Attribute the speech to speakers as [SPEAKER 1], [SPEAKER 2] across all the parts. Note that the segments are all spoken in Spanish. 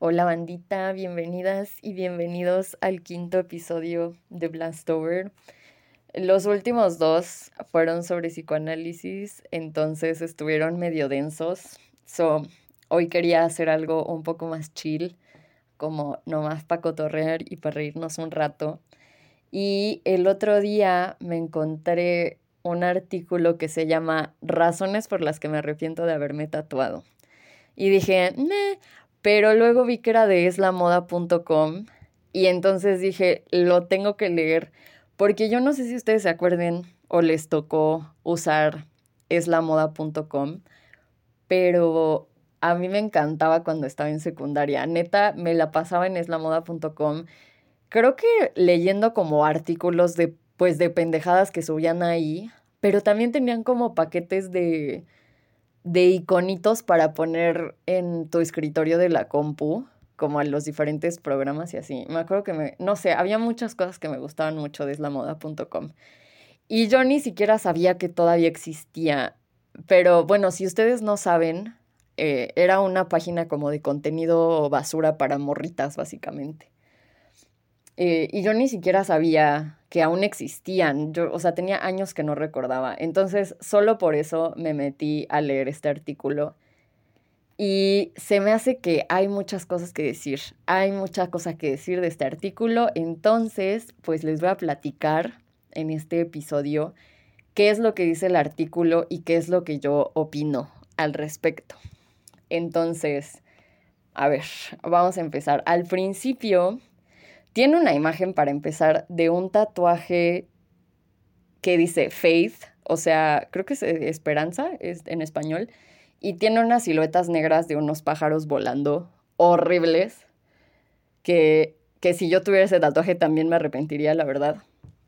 [SPEAKER 1] Hola bandita, bienvenidas y bienvenidos al quinto episodio de Blastover. Los últimos dos fueron sobre psicoanálisis, entonces estuvieron medio densos. So, hoy quería hacer algo un poco más chill, como nomás para cotorrear y para reírnos un rato. Y el otro día me encontré un artículo que se llama Razones por las que me arrepiento de haberme tatuado. Y dije, Meh, pero luego vi que era de eslamoda.com y entonces dije, lo tengo que leer, porque yo no sé si ustedes se acuerden o les tocó usar eslamoda.com, pero a mí me encantaba cuando estaba en secundaria. Neta, me la pasaba en eslamoda.com. Creo que leyendo como artículos de pues de pendejadas que subían ahí, pero también tenían como paquetes de de iconitos para poner en tu escritorio de la compu, como a los diferentes programas y así. Me acuerdo que me, no sé, había muchas cosas que me gustaban mucho de islamoda.com. Y yo ni siquiera sabía que todavía existía. Pero bueno, si ustedes no saben, eh, era una página como de contenido basura para morritas, básicamente. Eh, y yo ni siquiera sabía que aún existían. Yo, o sea, tenía años que no recordaba. Entonces, solo por eso me metí a leer este artículo. Y se me hace que hay muchas cosas que decir. Hay mucha cosa que decir de este artículo. Entonces, pues les voy a platicar en este episodio qué es lo que dice el artículo y qué es lo que yo opino al respecto. Entonces, a ver, vamos a empezar. Al principio tiene una imagen para empezar de un tatuaje que dice faith, o sea, creo que es eh, esperanza es en español, y tiene unas siluetas negras de unos pájaros volando horribles, que, que si yo tuviera ese tatuaje también me arrepentiría, la verdad.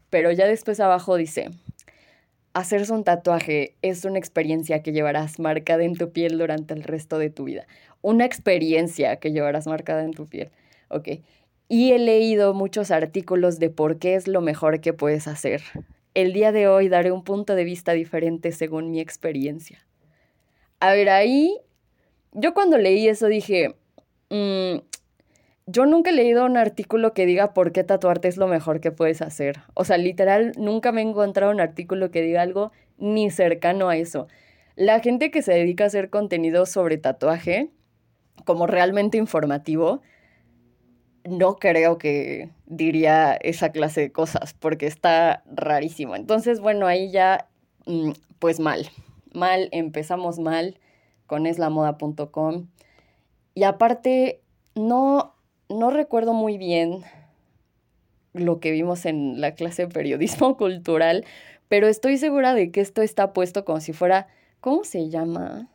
[SPEAKER 1] Pero ya después abajo dice, hacerse un tatuaje es una experiencia que llevarás marcada en tu piel durante el resto de tu vida. Una experiencia que llevarás marcada en tu piel. Ok y he leído muchos artículos de por qué es lo mejor que puedes hacer. El día de hoy daré un punto de vista diferente según mi experiencia. A ver, ahí, yo cuando leí eso dije, mm, yo nunca he leído un artículo que diga por qué tatuarte es lo mejor que puedes hacer. O sea, literal, nunca me he encontrado un artículo que diga algo ni cercano a eso. La gente que se dedica a hacer contenido sobre tatuaje, como realmente informativo, no creo que diría esa clase de cosas porque está rarísimo. Entonces, bueno, ahí ya, mm, pues mal, mal, empezamos mal con eslamoda.com. Y aparte, no, no recuerdo muy bien lo que vimos en la clase de periodismo cultural, pero estoy segura de que esto está puesto como si fuera, ¿cómo se llama?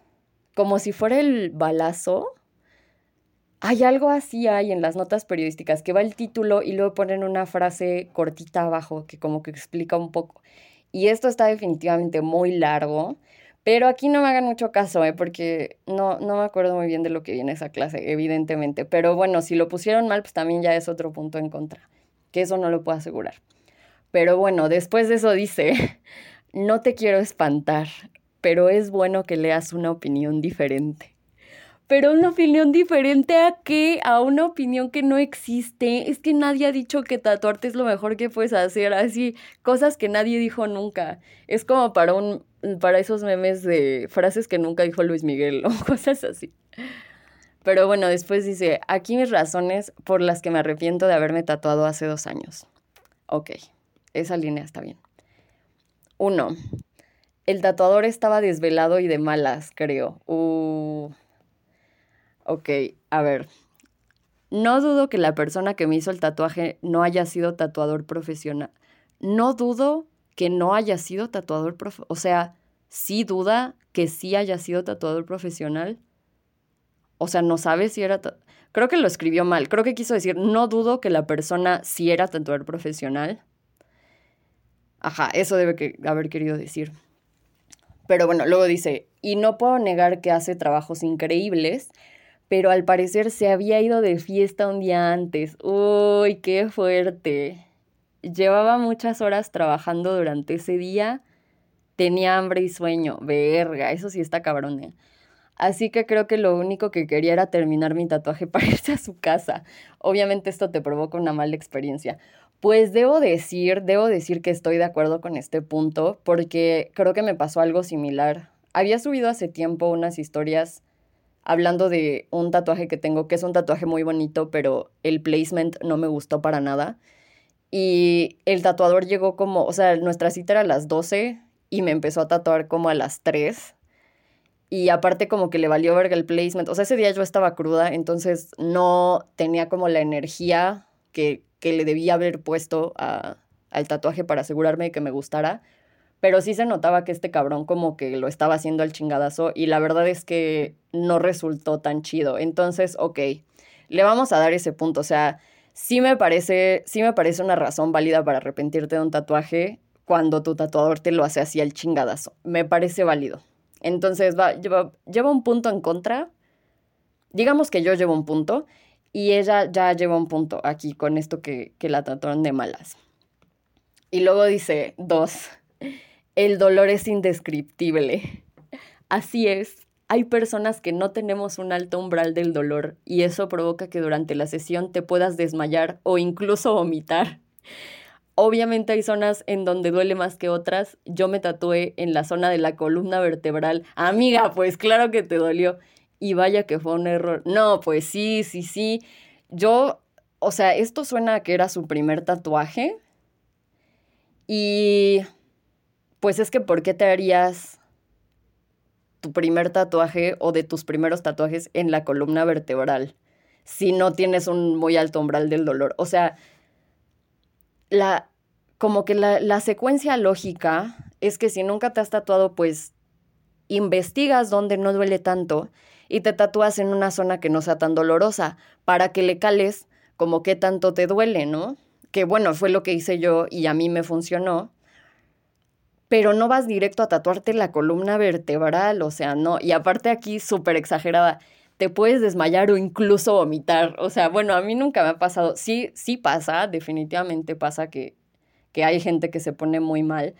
[SPEAKER 1] Como si fuera el balazo hay algo así hay en las notas periodísticas, que va el título y luego ponen una frase cortita abajo que como que explica un poco. Y esto está definitivamente muy largo, pero aquí no me hagan mucho caso, ¿eh? porque no, no me acuerdo muy bien de lo que viene esa clase, evidentemente. Pero bueno, si lo pusieron mal, pues también ya es otro punto en contra, que eso no lo puedo asegurar. Pero bueno, después de eso dice, no te quiero espantar, pero es bueno que leas una opinión diferente pero una opinión diferente a qué, a una opinión que no existe. Es que nadie ha dicho que tatuarte es lo mejor que puedes hacer, así, cosas que nadie dijo nunca. Es como para un para esos memes de frases que nunca dijo Luis Miguel o cosas así. Pero bueno, después dice, aquí mis razones por las que me arrepiento de haberme tatuado hace dos años. Ok, esa línea está bien. Uno, el tatuador estaba desvelado y de malas, creo. Uh, Ok, a ver. No dudo que la persona que me hizo el tatuaje no haya sido tatuador profesional. No dudo que no haya sido tatuador profesional. O sea, sí duda que sí haya sido tatuador profesional. O sea, no sabe si era... Creo que lo escribió mal. Creo que quiso decir, no dudo que la persona sí era tatuador profesional. Ajá, eso debe que haber querido decir. Pero bueno, luego dice, y no puedo negar que hace trabajos increíbles, pero al parecer se había ido de fiesta un día antes. Uy, qué fuerte. Llevaba muchas horas trabajando durante ese día. Tenía hambre y sueño. Verga, eso sí está cabrón. ¿eh? Así que creo que lo único que quería era terminar mi tatuaje para irse a su casa. Obviamente esto te provoca una mala experiencia. Pues debo decir, debo decir que estoy de acuerdo con este punto porque creo que me pasó algo similar. Había subido hace tiempo unas historias hablando de un tatuaje que tengo, que es un tatuaje muy bonito, pero el placement no me gustó para nada. Y el tatuador llegó como, o sea, nuestra cita era a las 12 y me empezó a tatuar como a las 3. Y aparte como que le valió verga el placement. O sea, ese día yo estaba cruda, entonces no tenía como la energía que que le debía haber puesto al tatuaje para asegurarme de que me gustara. Pero sí se notaba que este cabrón como que lo estaba haciendo al chingadazo y la verdad es que no resultó tan chido. Entonces, ok, le vamos a dar ese punto. O sea, sí me parece, sí me parece una razón válida para arrepentirte de un tatuaje cuando tu tatuador te lo hace así al chingadazo. Me parece válido. Entonces, va, lleva, lleva un punto en contra. Digamos que yo llevo un punto y ella ya lleva un punto aquí con esto que, que la trataron de malas. Y luego dice, dos, el dolor es indescriptible. Así es, hay personas que no tenemos un alto umbral del dolor y eso provoca que durante la sesión te puedas desmayar o incluso vomitar. Obviamente hay zonas en donde duele más que otras. Yo me tatué en la zona de la columna vertebral. Amiga, pues claro que te dolió y vaya que fue un error. No, pues sí, sí, sí. Yo, o sea, esto suena a que era su primer tatuaje. Y pues es que ¿por qué te harías tu primer tatuaje o de tus primeros tatuajes en la columna vertebral si no tienes un muy alto umbral del dolor? O sea, la, como que la, la secuencia lógica es que si nunca te has tatuado, pues investigas dónde no duele tanto y te tatúas en una zona que no sea tan dolorosa para que le cales como qué tanto te duele, ¿no? Que bueno, fue lo que hice yo y a mí me funcionó. Pero no vas directo a tatuarte la columna vertebral, o sea, no. Y aparte aquí súper exagerada, te puedes desmayar o incluso vomitar. O sea, bueno, a mí nunca me ha pasado. Sí, sí pasa, definitivamente pasa que, que hay gente que se pone muy mal.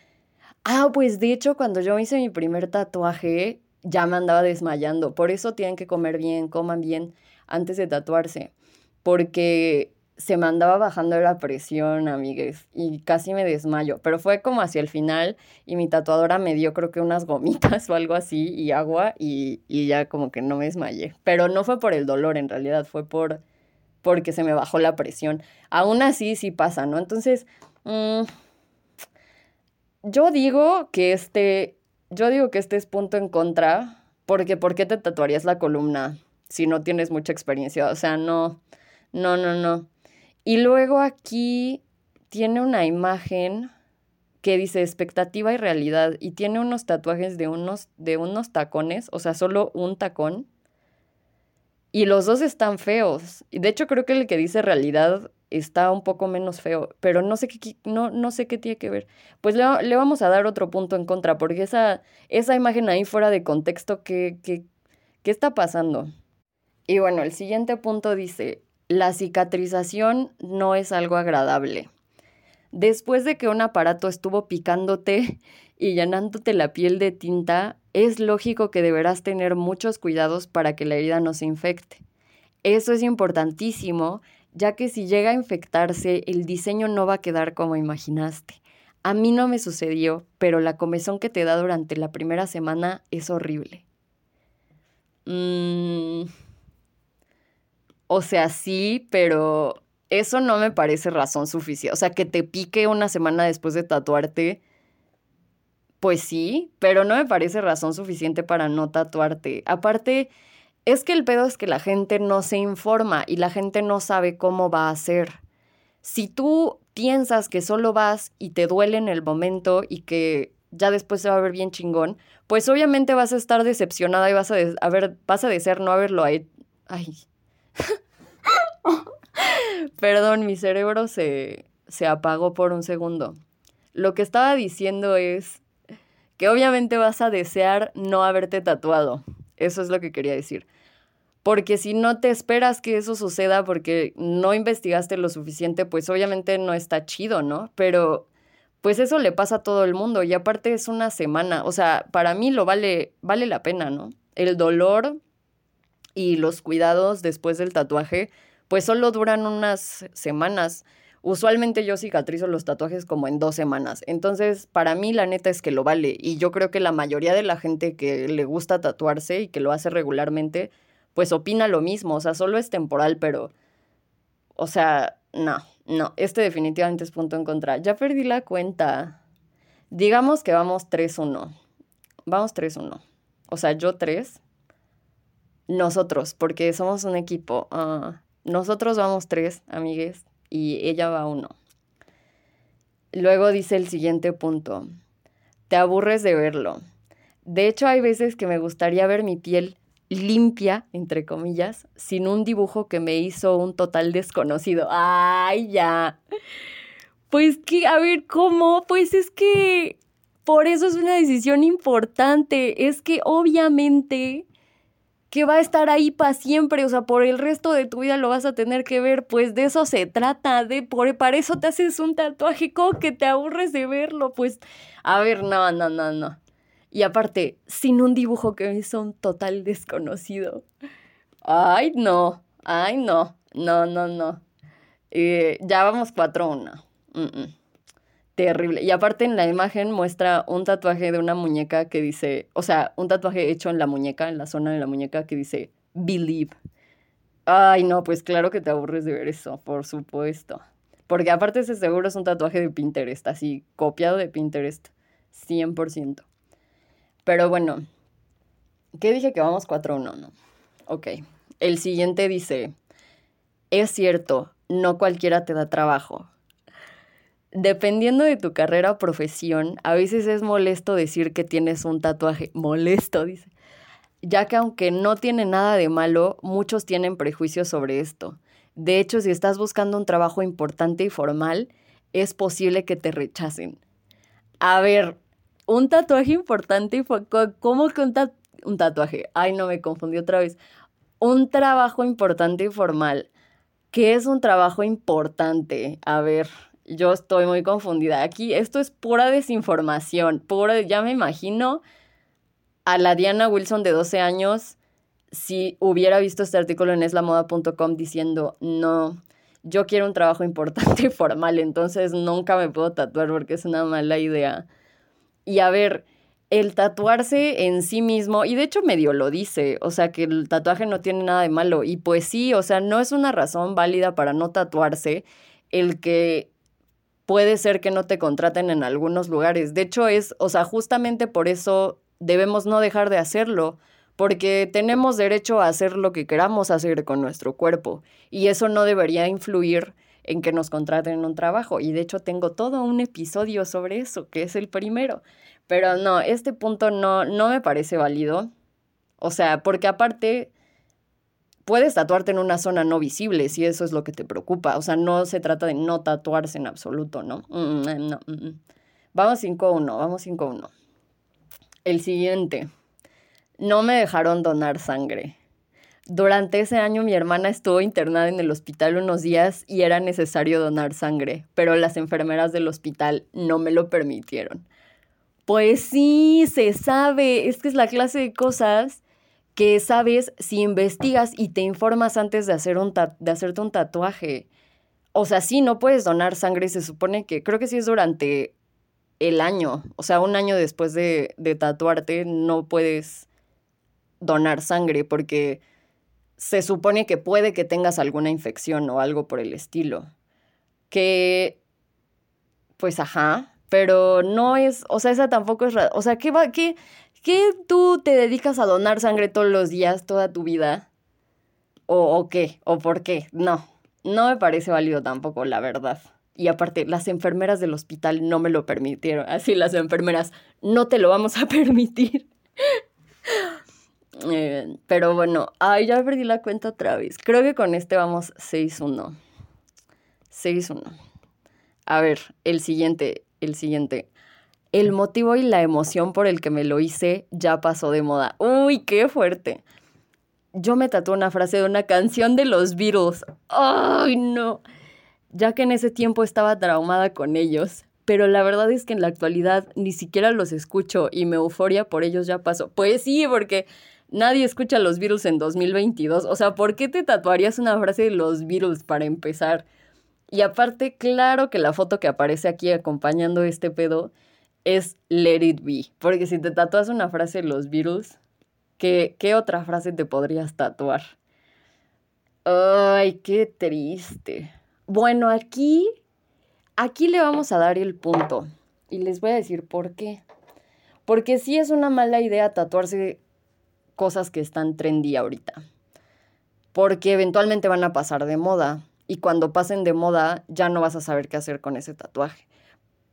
[SPEAKER 1] Ah, pues de hecho, cuando yo hice mi primer tatuaje, ya me andaba desmayando. Por eso tienen que comer bien, coman bien antes de tatuarse. Porque se me andaba bajando la presión, amigues, y casi me desmayo. Pero fue como hacia el final y mi tatuadora me dio creo que unas gomitas o algo así y agua y, y ya como que no me desmayé. Pero no fue por el dolor en realidad, fue por porque se me bajó la presión. Aún así sí pasa, ¿no? Entonces, mm, yo digo que este yo digo que este es punto en contra, porque ¿por qué te tatuarías la columna si no tienes mucha experiencia? O sea, no, no, no, no. Y luego aquí tiene una imagen que dice expectativa y realidad y tiene unos tatuajes de unos, de unos tacones, o sea, solo un tacón. Y los dos están feos. De hecho creo que el que dice realidad está un poco menos feo, pero no sé qué, no, no sé qué tiene que ver. Pues le, le, vamos a dar otro punto en contra, porque esa, esa imagen ahí fuera de contexto, ¿qué, qué, ¿qué está pasando? Y bueno, el siguiente punto dice, la cicatrización no es algo agradable. Después de que un aparato estuvo picándote y llenándote la piel de tinta, es lógico que deberás tener muchos cuidados para que la herida no se infecte. Eso es importantísimo ya que si llega a infectarse, el diseño no va a quedar como imaginaste. A mí no me sucedió, pero la comezón que te da durante la primera semana es horrible. Mm, o sea, sí, pero eso no me parece razón suficiente. O sea, que te pique una semana después de tatuarte, pues sí, pero no me parece razón suficiente para no tatuarte. Aparte, es que el pedo es que la gente no se informa y la gente no sabe cómo va a ser. Si tú piensas que solo vas y te duele en el momento y que ya después se va a ver bien chingón, pues obviamente vas a estar decepcionada y vas a, ver, vas a desear no haberlo ahí. Ay. Perdón, mi cerebro se, se apagó por un segundo. Lo que estaba diciendo es que obviamente vas a desear no haberte tatuado. Eso es lo que quería decir. Porque si no te esperas que eso suceda porque no investigaste lo suficiente, pues obviamente no está chido, ¿no? Pero pues eso le pasa a todo el mundo y aparte es una semana, o sea, para mí lo vale, vale la pena, ¿no? el dolor y los cuidados después del tatuaje, pues solo duran unas semanas. Usualmente yo cicatrizo los tatuajes como en dos semanas. Entonces, para mí la neta es que lo vale. Y yo creo que la mayoría de la gente que le gusta tatuarse y que lo hace regularmente, pues opina lo mismo. O sea, solo es temporal, pero... O sea, no, no. Este definitivamente es punto en contra. Ya perdí la cuenta. Digamos que vamos 3-1. Vamos 3-1. O sea, yo 3. Nosotros, porque somos un equipo. Ah, nosotros vamos 3, amigues y ella va uno. Luego dice el siguiente punto. Te aburres de verlo. De hecho, hay veces que me gustaría ver mi piel limpia, entre comillas, sin un dibujo que me hizo un total desconocido. ¡Ay, ya! Pues que, a ver, ¿cómo? Pues es que por eso es una decisión importante. Es que obviamente que va a estar ahí para siempre, o sea, por el resto de tu vida lo vas a tener que ver, pues de eso se trata, de por para eso te haces un tatuaje, como que te aburres de verlo, pues a ver, no, no, no, no. Y aparte, sin un dibujo que hizo un total desconocido. Ay, no, ay, no, no, no, no. Eh, ya vamos 4-1 terrible. Y aparte en la imagen muestra un tatuaje de una muñeca que dice, o sea, un tatuaje hecho en la muñeca, en la zona de la muñeca que dice believe. Ay, no, pues claro que te aburres de ver eso, por supuesto. Porque aparte ese seguro es un tatuaje de Pinterest, así copiado de Pinterest, 100%. Pero bueno, ¿qué dije que vamos 4-1? No. Ok. El siguiente dice, es cierto, no cualquiera te da trabajo, dependiendo de tu carrera o profesión, a veces es molesto decir que tienes un tatuaje. Molesto, dice. Ya que aunque no tiene nada de malo, muchos tienen prejuicios sobre esto. De hecho, si estás buscando un trabajo importante y formal, es posible que te rechacen. A ver, un tatuaje importante y ¿cómo que un, un tatuaje? Ay, no me confundí otra vez. Un trabajo importante y formal. ¿Qué es un trabajo importante? A ver, yo estoy muy confundida. Aquí esto es pura desinformación, pura, ya me imagino a la Diana Wilson de 12 años si hubiera visto este artículo en eslamoda.com diciendo, no, yo quiero un trabajo importante y formal, entonces nunca me puedo tatuar porque es una mala idea. Y a ver, el tatuarse en sí mismo, y de hecho medio lo dice, o sea que el tatuaje no tiene nada de malo, y pues sí, o sea, no es una razón válida para no tatuarse el que puede ser que no te contraten en algunos lugares. De hecho, es, o sea, justamente por eso debemos no dejar de hacerlo, porque tenemos derecho a hacer lo que queramos hacer con nuestro cuerpo y eso no debería influir en que nos contraten en un trabajo. Y de hecho tengo todo un episodio sobre eso, que es el primero. Pero no, este punto no, no me parece válido. O sea, porque aparte puedes tatuarte en una zona no visible si eso es lo que te preocupa. O sea, no se trata de no tatuarse en absoluto, ¿no? Mm, mm, no mm, vamos 5-1, vamos 5-1. El siguiente. No me dejaron donar sangre. Durante ese año mi hermana estuvo internada en el hospital unos días y era necesario donar sangre, pero las enfermeras del hospital no me lo permitieron. Pues sí, se sabe, es que es la clase de cosas que sabes si investigas y te informas antes de, hacer un de hacerte un tatuaje. O sea, sí, no puedes donar sangre, se supone que, creo que sí es durante el año, o sea, un año después de, de tatuarte no puedes donar sangre porque se supone que puede que tengas alguna infección o algo por el estilo. Que, pues ajá, pero no es, o sea, esa tampoco es, o sea, ¿qué va, qué, ¿Qué tú te dedicas a donar sangre todos los días, toda tu vida? ¿O, ¿O, qué? ¿O por qué? No, no me parece válido tampoco, la verdad. Y aparte, las enfermeras del hospital no me lo permitieron. Así las enfermeras, no te lo vamos a permitir. Eh, pero bueno, ay, ya perdí la cuenta otra vez. Creo que con este vamos 6-1. 6-1. A ver, el siguiente, el siguiente el motivo y la emoción por el que me lo hice ya pasó de moda. Uy, qué fuerte. Yo me tatué una frase de una canción de los Beatles. Ay, no. Ya que en ese tiempo estaba traumada con ellos. Pero la verdad es que en la actualidad ni siquiera los escucho y mi euforia por ellos ya pasó. Pues sí, porque Nadie escucha los Beatles en 2022. O sea, ¿por qué te tatuarías una frase de los Beatles para empezar? Y aparte, claro que la foto que aparece aquí acompañando este pedo es Let It Be. Porque si te tatuas una frase de los Beatles, ¿qué, qué otra frase te podrías tatuar? Ay, qué triste. Bueno, aquí, aquí le vamos a dar el punto. Y les voy a decir por qué. Porque sí es una mala idea tatuarse cosas que están trendy ahorita. Porque eventualmente van a pasar de moda. Y cuando pasen de moda ya no vas a saber qué hacer con ese tatuaje.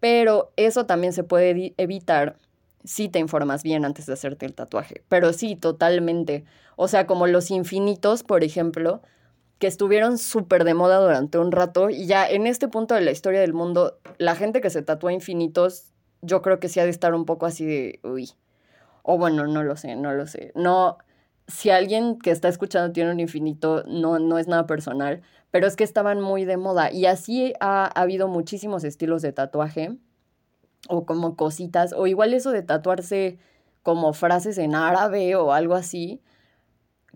[SPEAKER 1] Pero eso también se puede evitar si te informas bien antes de hacerte el tatuaje. Pero sí, totalmente. O sea, como los infinitos, por ejemplo, que estuvieron súper de moda durante un rato y ya en este punto de la historia del mundo, la gente que se tatúa infinitos, yo creo que sí ha de estar un poco así de, uy, o bueno, no lo sé, no lo sé. No, si alguien que está escuchando tiene un infinito, no, no es nada personal, pero es que estaban muy de moda y así ha, ha habido muchísimos estilos de tatuaje o como cositas, o igual eso de tatuarse como frases en árabe o algo así,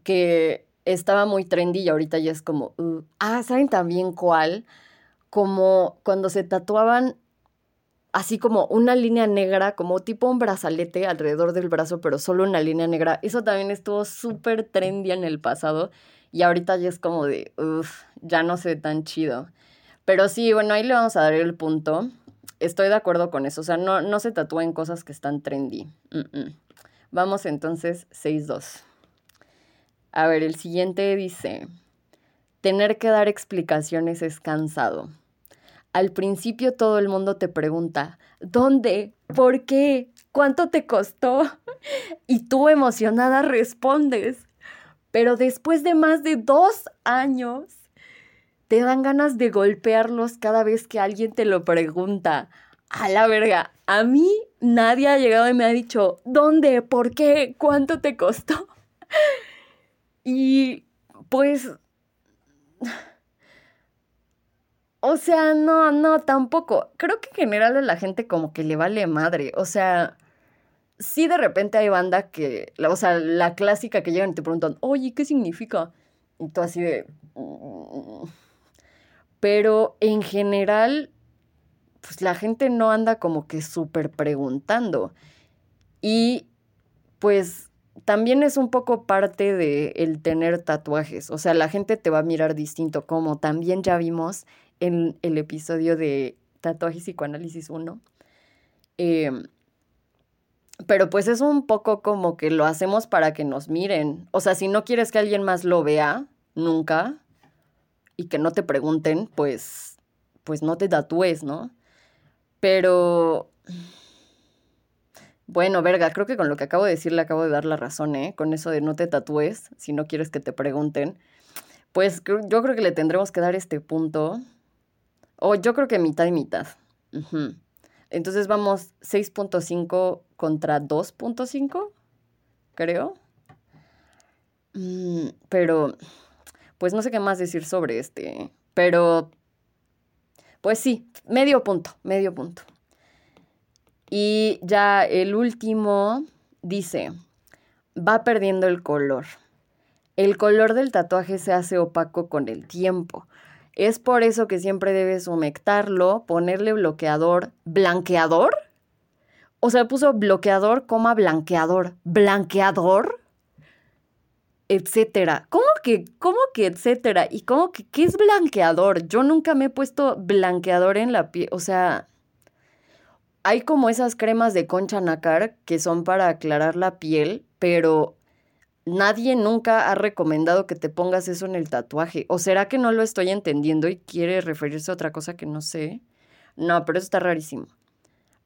[SPEAKER 1] que estaba muy trendy y ahorita ya es como, uh, ah, ¿saben también cuál? Como cuando se tatuaban así como una línea negra, como tipo un brazalete alrededor del brazo, pero solo una línea negra. Eso también estuvo súper trendy en el pasado y ahorita ya es como de, uff, ya no sé tan chido. Pero sí, bueno, ahí le vamos a dar el punto. Estoy de acuerdo con eso, o sea, no, no se tatúen cosas que están trendy. Vamos entonces 6-2. A ver, el siguiente dice, tener que dar explicaciones es cansado. Al principio todo el mundo te pregunta, ¿dónde? ¿Por qué? ¿Cuánto te costó? Y tú emocionada respondes. Pero después de más de dos años, te dan ganas de golpearlos cada vez que alguien te lo pregunta. A la verga, a mí nadie ha llegado y me ha dicho, ¿dónde? ¿Por qué? ¿Cuánto te costó? Y pues... O sea, no, no, tampoco. Creo que en general a la gente como que le vale madre. O sea, sí de repente hay banda que, o sea, la clásica que llegan y te preguntan, oye, ¿qué significa? Y tú así de... Mm". Pero en general, pues la gente no anda como que súper preguntando. Y pues también es un poco parte de el tener tatuajes. O sea, la gente te va a mirar distinto, como también ya vimos en el episodio de Tatuajes y Psicoanálisis 1. Em, pero pues es un poco como que lo hacemos para que nos miren. O sea, si no quieres que alguien más lo vea, nunca, y que no te pregunten, pues, pues no te tatúes, ¿no? Pero bueno, verga, creo que con lo que acabo de decir le acabo de dar la razón, ¿eh? Con eso de no te tatúes si no quieres que te pregunten. Pues yo creo que le tendremos que dar este punto. O yo creo que mitad y mitad. Entonces vamos 6.5 contra 2.5, creo. Mm, pero, pues no sé qué más decir sobre este. Pero, pues sí, medio punto, medio punto. Y ya el último dice, va perdiendo el color. El color del tatuaje se hace opaco con el tiempo. Es por eso que siempre debes humectarlo, ponerle bloqueador. ¿Blanqueador? O sea, puso bloqueador, coma blanqueador. ¿Blanqueador? Etcétera. ¿Cómo que, cómo que etcétera? ¿Y cómo que qué es blanqueador? Yo nunca me he puesto blanqueador en la piel. O sea, hay como esas cremas de concha nácar que son para aclarar la piel, pero nadie nunca ha recomendado que te pongas eso en el tatuaje. ¿O será que no lo estoy entendiendo y quiere referirse a otra cosa que no sé? No, pero eso está rarísimo.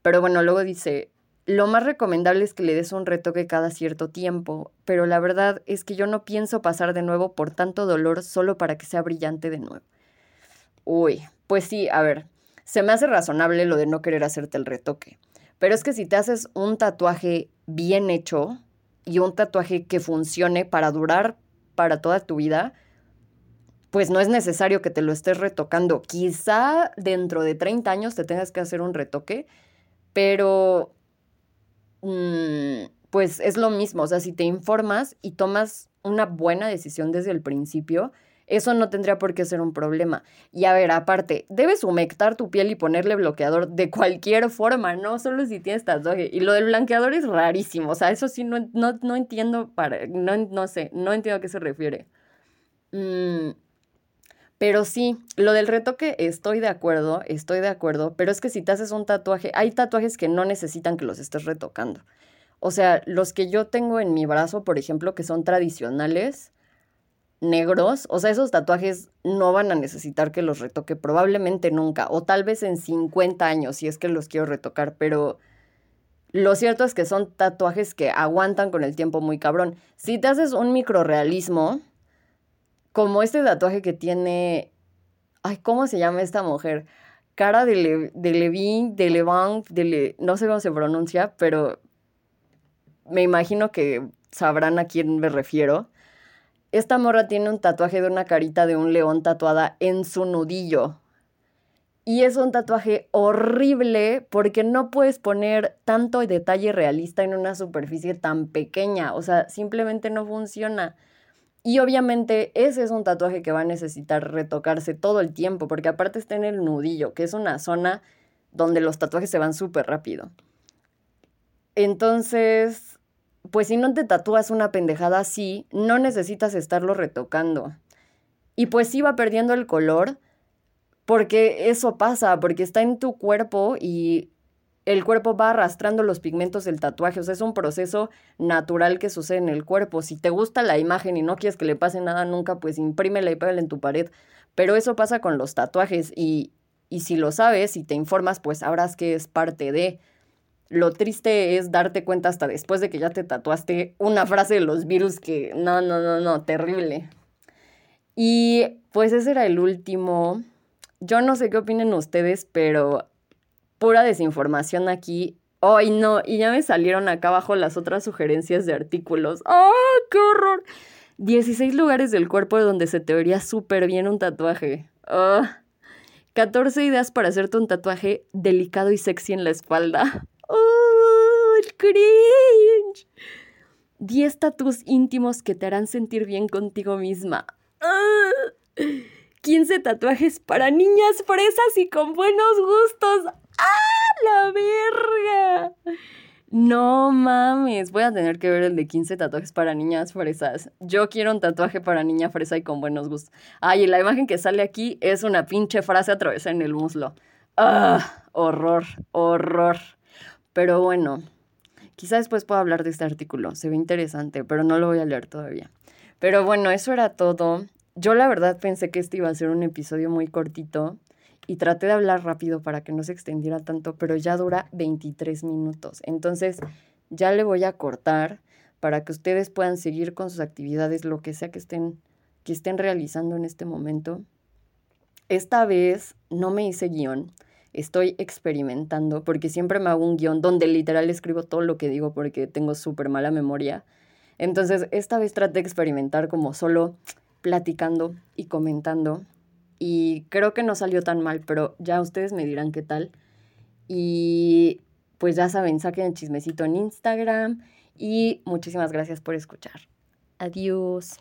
[SPEAKER 1] Pero bueno, luego dice, lo más recomendable es que le des un retoque cada cierto tiempo, pero la verdad es que yo no pienso pasar de nuevo por tanto dolor solo para que sea brillante de nuevo. Uy, pues sí, a ver, se me hace razonable lo de no querer hacerte el retoque. Pero es que si te haces un tatuaje bien hecho y un tatuaje que funcione para durar para toda tu vida, pues no es necesario que te lo estés retocando. Quizá dentro de 30 años te tengas que hacer un retoque, pero mm, pues es lo mismo, o sea, si te informas y tomas una buena decisión desde el principio, eso no tendría por qué ser un problema. Y a ver, aparte, debes humectar tu piel y ponerle bloqueador de cualquier forma, no solo si tienes tatuaje. Y lo del blanqueador es rarísimo, o sea, eso sí no, no, entiendo para, no, no sé, no entiendo a qué se refiere. Mm, pero sí, lo del retoque estoy de acuerdo, estoy de acuerdo, pero es que si te haces un tatuaje, hay tatuajes que no necesitan que los estés retocando. O sea, los que yo tengo en mi brazo, por ejemplo, que son tradicionales, negros, o sea, esos tatuajes no van a necesitar que los retoque probablemente nunca, o tal vez en 50 años, si es que los quiero retocar, pero lo cierto es que son tatuajes que aguantan con el tiempo muy cabrón. Si te haces un microrealismo, como este tatuaje que tiene, ay, ¿cómo se llama esta mujer? Cara de, Le, de Levin, de Levant, de no sé cómo se pronuncia, pero me imagino que sabrán a quién me refiero. Esta morra tiene un tatuaje de una carita de un león tatuada en su nudillo. Y es un tatuaje horrible porque no puedes poner tanto detalle realista en una superficie tan pequeña. O sea, simplemente no funciona. Y obviamente ese es un tatuaje que va a necesitar retocarse todo el tiempo porque aparte está en el nudillo, que es una zona donde los tatuajes se van súper rápido. Entonces, pues si no te tatúas una pendejada así, no necesitas estarlo retocando. Y pues sí va perdiendo el color, porque eso pasa, porque está en tu cuerpo y el cuerpo va arrastrando los pigmentos del tatuaje. O sea, es un proceso natural que sucede en el cuerpo. Si te gusta la imagen y no quieres que le pase nada nunca, pues imprímela y pégala en tu pared. Pero eso pasa con los tatuajes y, y si lo sabes y te informas, pues sabrás que es parte de... Lo triste es darte cuenta hasta después de que ya te tatuaste una frase de los virus que no, no, no, no, terrible. Y pues ese era el último. Yo no sé qué opinen ustedes, pero pura desinformación aquí. ¡Ay, no! Y ya me salieron acá abajo las otras sugerencias de artículos. ¡Ah, qué horror! 16 lugares del cuerpo donde se te vería súper bien un tatuaje. ¡Ah! 14 ideas para hacerte un tatuaje delicado y sexy en la espalda. ¡Oh, el cringe! 10 tatus íntimos que te harán sentir bien contigo misma. 15 ¡Ah! tatuajes para niñas fresas y con buenos gustos. ¡Ah, la verga! No mames, voy a tener que ver el de 15 tatuajes para niñas fresas. Yo quiero un tatuaje para niña fresa y con buenos gustos. Ay, la imagen que sale aquí es una pinche frase atravesada en el muslo. ¡Ah! Horror, horror. Pero bueno, quizá después pueda hablar de este artículo. Se ve interesante, pero no lo voy a leer todavía. Pero bueno, eso era todo. Yo la verdad pensé que este iba a ser un episodio muy cortito y traté de hablar rápido para que no se extendiera tanto, pero ya dura 23 minutos. Entonces ya le voy a cortar para que ustedes puedan seguir con sus actividades, lo que sea que estén, que estén realizando en este momento. Esta vez no me hice guion estoy experimentando, porque siempre me hago un guion donde literal escribo todo lo que digo porque tengo súper mala memoria. Entonces, esta vez traté de experimentar como solo platicando y comentando. Y creo que no salió tan mal, pero ya ustedes me dirán qué tal. Y pues ya saben, saquen el chismecito en Instagram. Y muchísimas gracias por escuchar. Adiós.